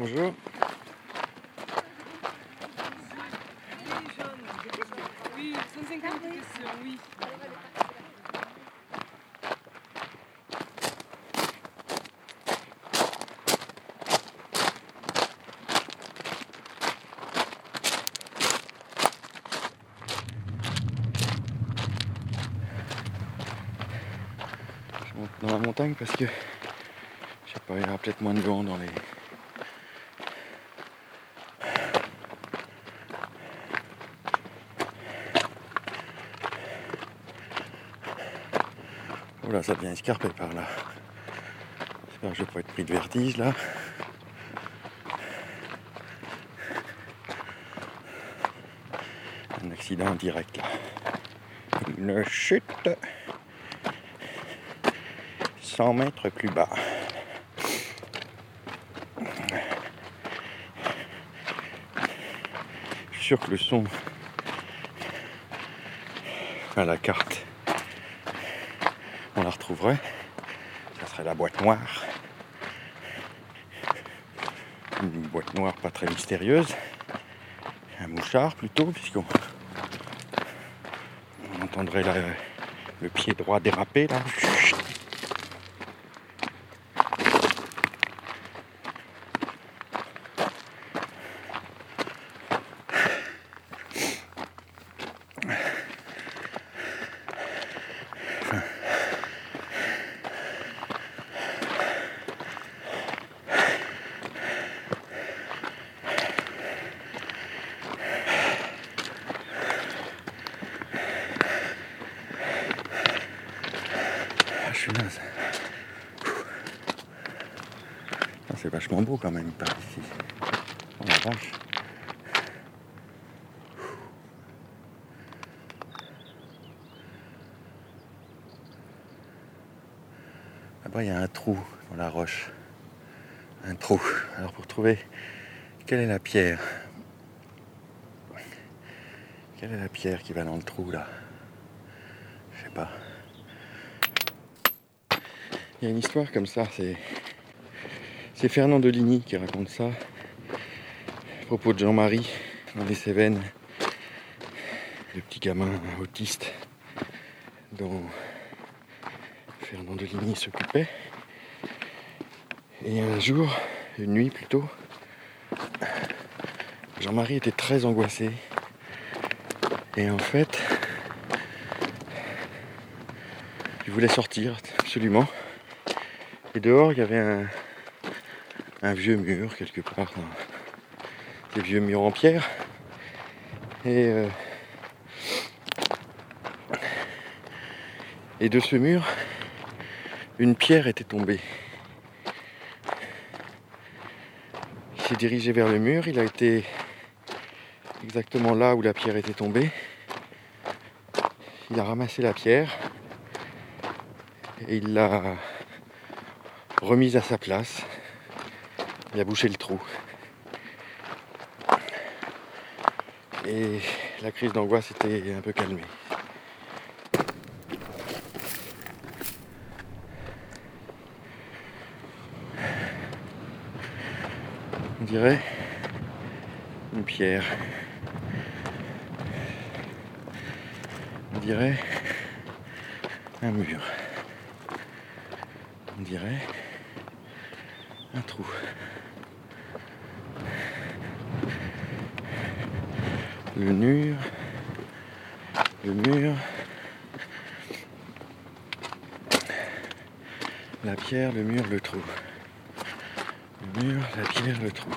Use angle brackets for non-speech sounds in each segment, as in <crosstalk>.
Bonjour. Oui, 150 questions, oui. Je monte dans la montagne parce que je sais pas, il y aura peut-être moins de vent dans les. Oula, ça devient escarpé par là. J'espère que je vais pas être pris de vertige là. Un accident direct là. Une chute 100 mètres plus bas. Je suis sûr que le son à la carte, la retrouverait. Ça serait la boîte noire. Une boîte noire pas très mystérieuse. Un mouchard plutôt, puisqu'on on entendrait le pied droit déraper là. C'est vachement beau quand même par ici. Oh la. Là-bas, il y a un trou dans la roche. Un trou. Alors pour trouver quelle est la pierre? Quelle est la pierre qui va dans le trou là? Je sais pas. Il y a une histoire comme ça, c'est. C'est Fernand Deligny qui raconte ça à propos de Jean-Marie dans les Cévennes, le petit gamin autiste dont Fernand Deligny s'occupait. Et un jour, une nuit plutôt, Jean-Marie était très angoissé. Et en fait, il voulait sortir absolument. Et dehors, il y avait un, un vieux mur quelque part, des vieux murs en pierre. Euh, et de ce mur, une pierre était tombée. Il s'est dirigé vers le mur, il a été exactement là où la pierre était tombée. Il a ramassé la pierre et il l'a remise à sa place. Il a bouché le trou. Et la crise d'angoisse était un peu calmée. On dirait une pierre. On dirait un mur. On dirait un trou. Le mur, le mur, la pierre, le mur, le trou. Le mur, la pierre, le trou.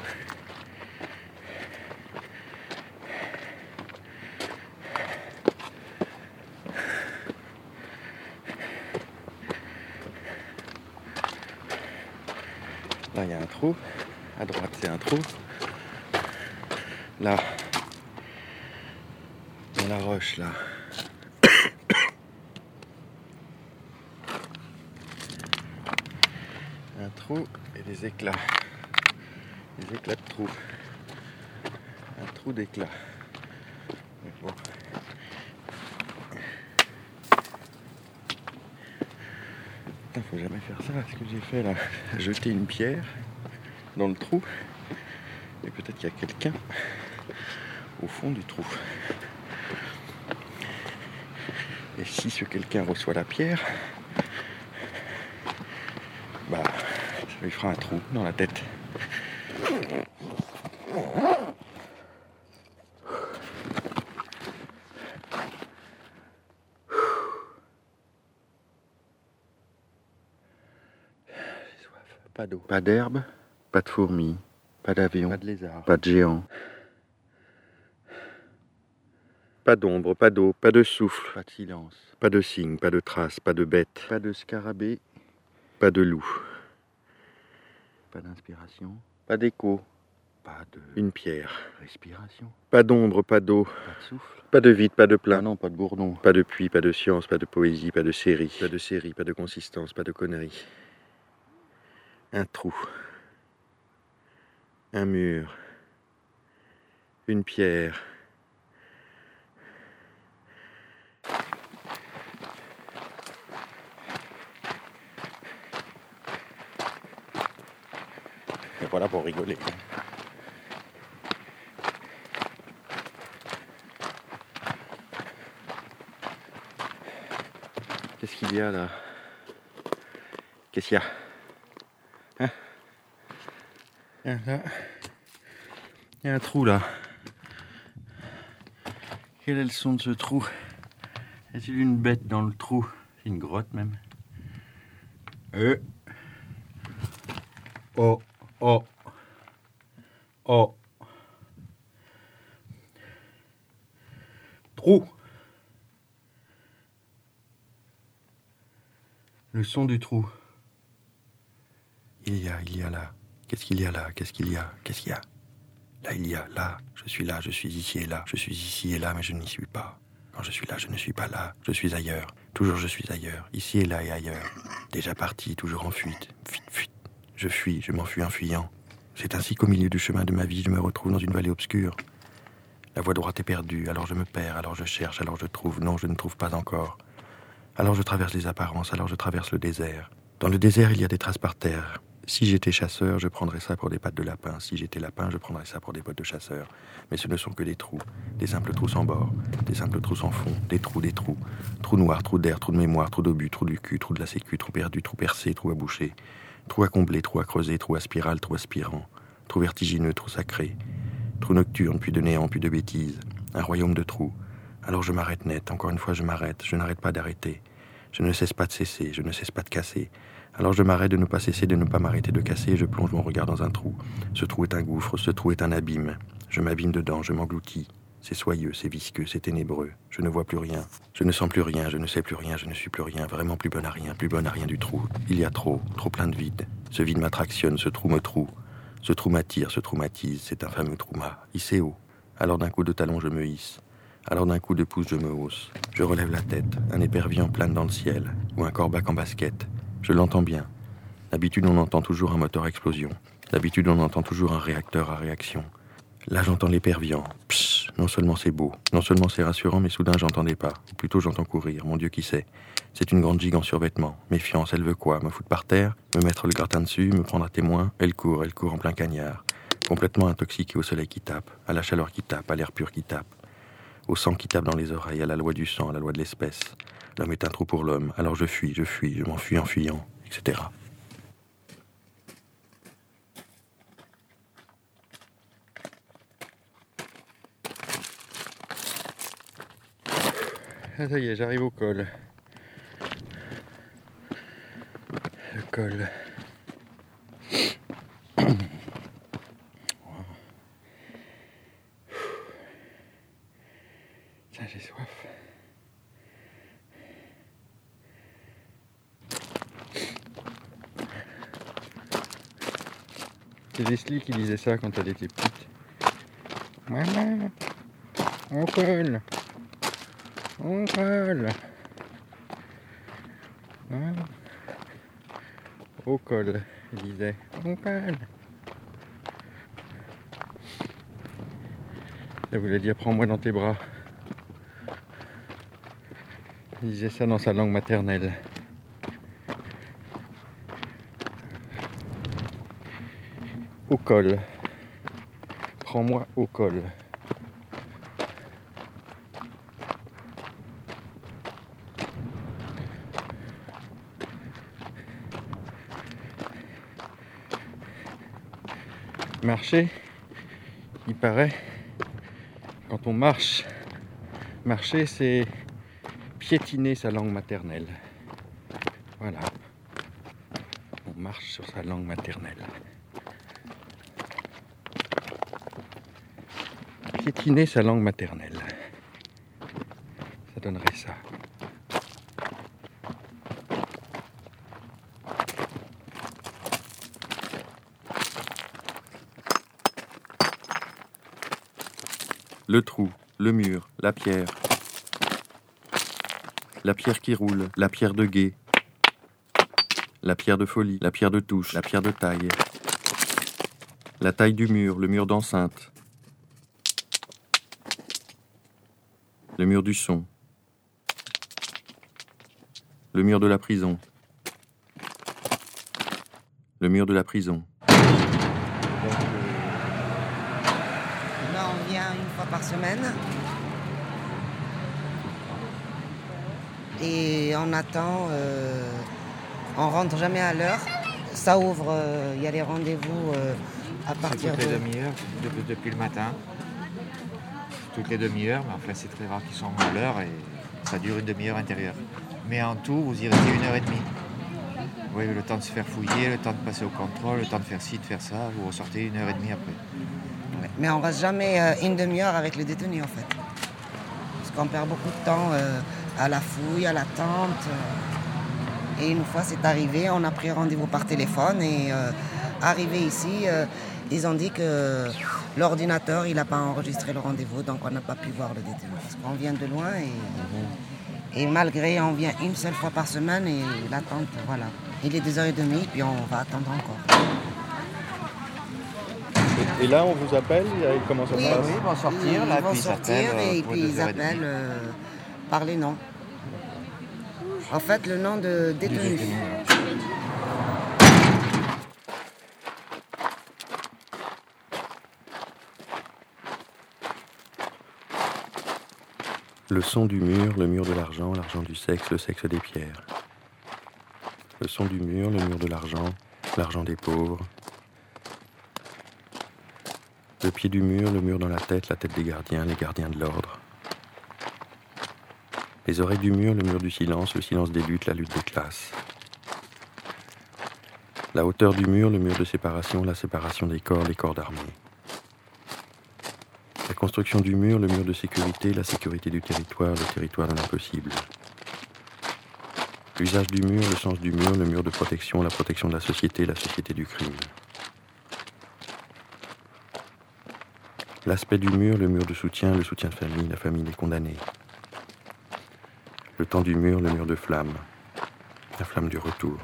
Là, il y a un trou. À droite, c'est un trou. Là, là. <coughs> Un trou et des éclats. Des éclats de trou. Un trou d'éclats. Bon. Putain, faut jamais faire ça. Ce que j'ai fait là, jeter une pierre dans le trou Et peut-être qu'il y a quelqu'un au fond du trou. Et si ce quelqu'un reçoit la pierre, bah, ça lui fera un trou dans la tête. Pas d'eau, pas d'herbe, pas de fourmis, pas d'avion, pas de lézard, pas de géant. Pas d'ombre, pas d'eau, pas de souffle, pas de silence, pas de signe, pas de trace, pas de bête, pas de scarabée, pas de loup. Pas d'inspiration, pas d'écho, pas de. Une pierre. Respiration. Pas d'ombre, pas d'eau. Pas de souffle. Pas de vide, pas de plein. non, pas de bourdon. Pas de puits, pas de science, pas de poésie, pas de série. Pas de série, pas de consistance, pas de conneries. Un trou. Un mur. Une pierre. Et voilà pour rigoler. Qu'est-ce qu'il y a là? Qu'est-ce qu'il y a? Hein? Là. Il y a un trou là. Quel est le son de ce trou? Y a-t-il une bête dans le trou? C'est une grotte même. Euh. Oh, oh, oh. Trou. Le son du trou. Il y a, il y a là. Qu'est-ce qu'il y a là? Qu'est-ce qu'il y a? Qu'est-ce qu'il y a? Là, il y a, là. Je suis là, je suis ici et là. Je suis ici et là, mais je n'y suis pas. Quand je suis là, je ne suis pas là. Je suis ailleurs. Toujours je suis ailleurs. Ici et là et ailleurs. Déjà parti, toujours en fuite. Fuite, fuite. Je fuis, je m'enfuis en fuyant. C'est ainsi qu'au milieu du chemin de ma vie, je me retrouve dans une vallée obscure. La voie droite est perdue, alors je me perds, alors je cherche, alors je trouve. Non, je ne trouve pas encore. Alors je traverse les apparences, alors je traverse le désert. Dans le désert, il y a des traces par terre. Si j'étais chasseur, je prendrais ça pour des pattes de lapin. Si j'étais lapin, je prendrais ça pour des bottes de chasseur. Mais ce ne sont que des trous, des simples trous sans bord, des simples trous sans fond, des trous, des trous. Trous noirs, trous d'air, trous de mémoire, trous d'obus, trous du cul, trous de la sécu, trous perdus, trous percés, trous à boucher. Trous à combler, trous à creuser, trous à spirale, trous aspirant. Trous vertigineux, trous sacrés. Trous nocturnes, puis de néant, puis de bêtises. Un royaume de trous. Alors je m'arrête net, encore une fois je m'arrête, je n'arrête pas d'arrêter. Je ne cesse pas de cesser, je ne cesse pas de casser. Alors je m'arrête de ne pas cesser de ne pas m'arrêter de casser et je plonge mon regard dans un trou. Ce trou est un gouffre, ce trou est un abîme. Je m'abîme dedans, je m'engloutis. C'est soyeux, c'est visqueux, c'est ténébreux. Je ne vois plus rien. Je ne sens plus rien, je ne sais plus rien, je ne suis plus rien, vraiment plus bonne à rien, plus bonne à rien du trou. Il y a trop, trop plein de vide. Ce vide m'attractionne, ce trou me troue. Ce trou m'attire, ce trou m'attise, c'est un fameux trou m'a hissé haut. Alors d'un coup de talon je me hisse. Alors d'un coup de pouce je me hausse. Je relève la tête, un épervier plane dans le ciel, ou un corbac en basket. Je l'entends bien. D'habitude, on entend toujours un moteur à explosion. D'habitude, on entend toujours un réacteur à réaction. Là, j'entends l'éperviant. Psst, non seulement c'est beau, non seulement c'est rassurant, mais soudain, j'entendais pas. Ou plutôt, j'entends courir. Mon Dieu, qui sait? C'est une grande gigue en survêtement. Méfiance, elle veut quoi? Me foutre par terre? Me mettre le gratin dessus? Me prendre à témoin? Elle court, elle court en plein cagnard. Complètement intoxiquée au soleil qui tape, à la chaleur qui tape, à l'air pur qui tape. Au sang qui tape dans les oreilles, à la loi du sang, à la loi de l'espèce. L'homme est un trou pour l'homme, alors je fuis, je fuis, je m'enfuis en fuyant, etc. Ah, ça y est, j'arrive au col. Le col. Tiens, j'ai soif. C'est Leslie qui disait ça quand elle était petite. Maman, on colle. On colle. Au col, il disait. On colle. Elle voulait dire prends-moi dans tes bras. Il disait ça dans sa langue maternelle. Au col. Prends-moi au col. Marcher, il paraît, quand on marche, marcher c'est piétiner sa langue maternelle. Voilà. On marche sur sa langue maternelle. Piétiner sa langue maternelle. Ça donnerait ça. Le trou, le mur, la pierre. La pierre qui roule, la pierre de guet. La pierre de folie, la pierre de touche, la pierre de taille. La taille du mur, le mur d'enceinte. Le mur du son. Le mur de la prison. Le mur de la prison. Là, on vient une fois par semaine. Et on attend, euh, on rentre jamais à l'heure. Ça ouvre, euh, il y a les rendez-vous euh, à partir toutes les de. demi-heures, depuis, depuis le matin. Toutes les demi-heures, mais enfin c'est très rare qu'ils sont à l'heure et ça dure une demi-heure intérieure. Mais en tout, vous y restez une heure et demie. Vous avez le temps de se faire fouiller, le temps de passer au contrôle, le temps de faire ci, de faire ça, vous ressortez une heure et demie après. Mais on reste jamais euh, une demi-heure avec les détenus en fait. Parce qu'on perd beaucoup de temps euh, à la fouille, à l'attente. euh. Et une fois c'est arrivé, on a pris rendez-vous par téléphone et euh, arrivé ici, euh, ils ont dit que l'ordinateur il n'a pas enregistré le rendez-vous, donc on n'a pas pu voir le détenu. Parce qu'on vient de loin et, et malgré on vient une seule fois par semaine et l'attente, voilà. Il est 2h30 puis on va attendre encore. Et là, on vous appelle Comment ça Oui, se passe ils vont sortir, Ils là, vont puis ils sortir appellent, euh, et puis ils et appellent euh, par les noms. En fait, le nom de détenu. Le son du mur, le mur de l'argent, l'argent du sexe, le sexe des pierres. Le son du mur, le mur de l'argent, l'argent des pauvres. Le pied du mur, le mur dans la tête, la tête des gardiens, les gardiens de l'ordre. Les oreilles du mur, le mur du silence, le silence des luttes, la lutte des classes. La hauteur du mur, le mur de séparation, la séparation des corps, les corps d'armée. La construction du mur, le mur de sécurité, la sécurité du territoire, le territoire de l'impossible. L'usage du mur, le sens du mur, le mur de protection, la protection de la société, la société du crime. L'aspect du mur, le mur de soutien, le soutien de famille, la famille des condamnés. Le temps du mur, le mur de flamme, la flamme du retour.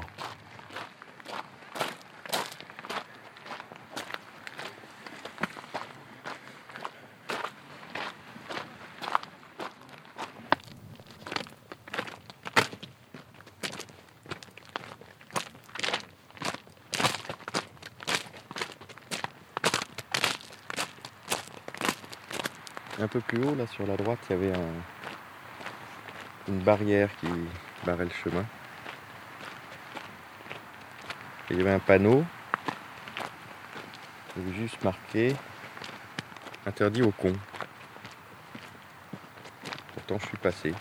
Un peu plus haut, là, sur la droite, il y avait un- une barrière qui barrait le chemin. Il y avait un panneau. Juste marqué interdit aux cons. Pourtant, je suis passé.